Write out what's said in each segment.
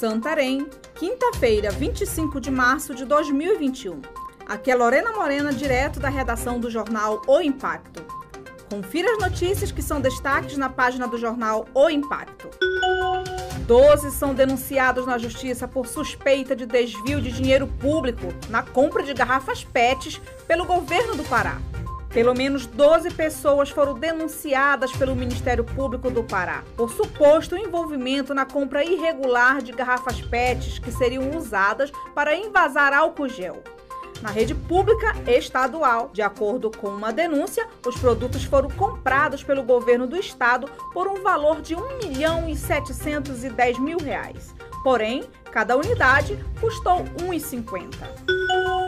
Santarém, quinta-feira, 25 de março de 2021. Aqui é Lorena Morena, direto da redação do jornal O Impacto. Confira as notícias que são destaques na página do jornal O Impacto. Doze são denunciados na justiça por suspeita de desvio de dinheiro público na compra de garrafas PETs pelo governo do Pará. Pelo menos 12 pessoas foram denunciadas pelo Ministério Público do Pará por suposto envolvimento na compra irregular de garrafas PETs que seriam usadas para envasar álcool gel. Na rede pública estadual, de acordo com uma denúncia, os produtos foram comprados pelo governo do estado por um valor de 1 milhão e 710 mil reais. Porém, cada unidade custou 1,50.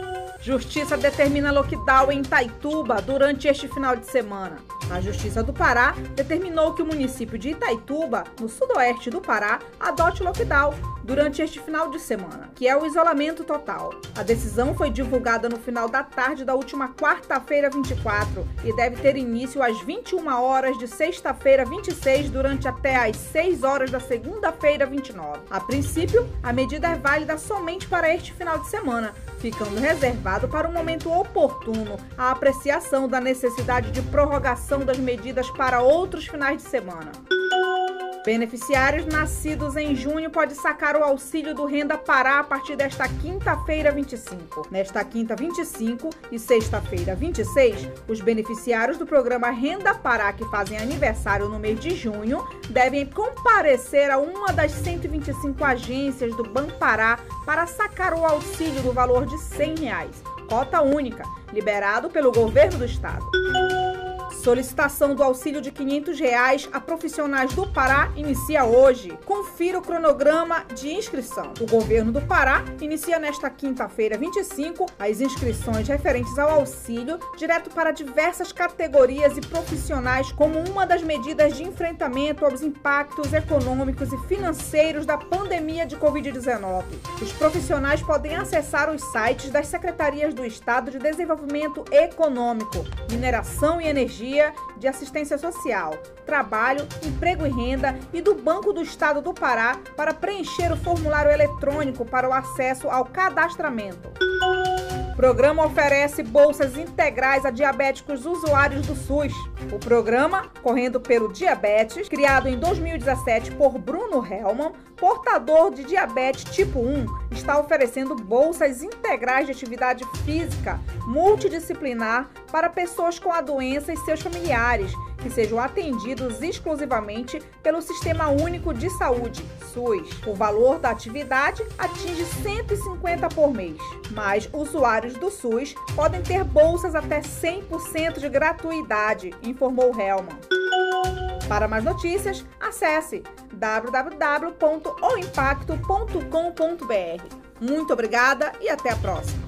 Justiça determina lockdown em Itaituba durante este final de semana. A Justiça do Pará determinou que o município de Itaituba, no sudoeste do Pará, adote lockdown durante este final de semana, que é o isolamento total. A decisão foi divulgada no final da tarde da última quarta-feira 24 e deve ter início às 21 horas de sexta-feira 26 durante até às 6 horas da segunda-feira 29. A princípio, a medida é válida somente para este final de semana, ficando reservado para um momento oportuno a apreciação da necessidade de prorrogação das medidas para outros finais de semana. Beneficiários nascidos em junho podem sacar o auxílio do Renda Pará a partir desta quinta-feira 25. Nesta quinta 25 e sexta-feira 26, os beneficiários do programa Renda Pará que fazem aniversário no mês de junho devem comparecer a uma das 125 agências do Banco Pará para sacar o auxílio do valor de 100 reais, cota única, liberado pelo governo do estado. Solicitação do auxílio de 500 reais a profissionais do Pará inicia hoje. Confira o cronograma de inscrição. O governo do Pará inicia nesta quinta-feira, 25, as inscrições referentes ao auxílio direto para diversas categorias e profissionais como uma das medidas de enfrentamento aos impactos econômicos e financeiros da pandemia de Covid-19. Os profissionais podem acessar os sites das secretarias do Estado de Desenvolvimento Econômico, Mineração e Energia de Assistência Social, Trabalho, Emprego e Renda e do Banco do Estado do Pará para preencher o formulário eletrônico para o acesso ao cadastramento. Programa oferece bolsas integrais a diabéticos usuários do SUS. O programa, correndo pelo Diabetes, criado em 2017 por Bruno Hellman, portador de diabetes tipo 1, está oferecendo bolsas integrais de atividade física multidisciplinar para pessoas com a doença e seus familiares que sejam atendidos exclusivamente pelo Sistema Único de Saúde, SUS. O valor da atividade atinge 150 por mês, mas usuários do SUS podem ter bolsas até 100% de gratuidade, informou Helman. Para mais notícias, acesse www.oimpacto.com.br. Muito obrigada e até a próxima!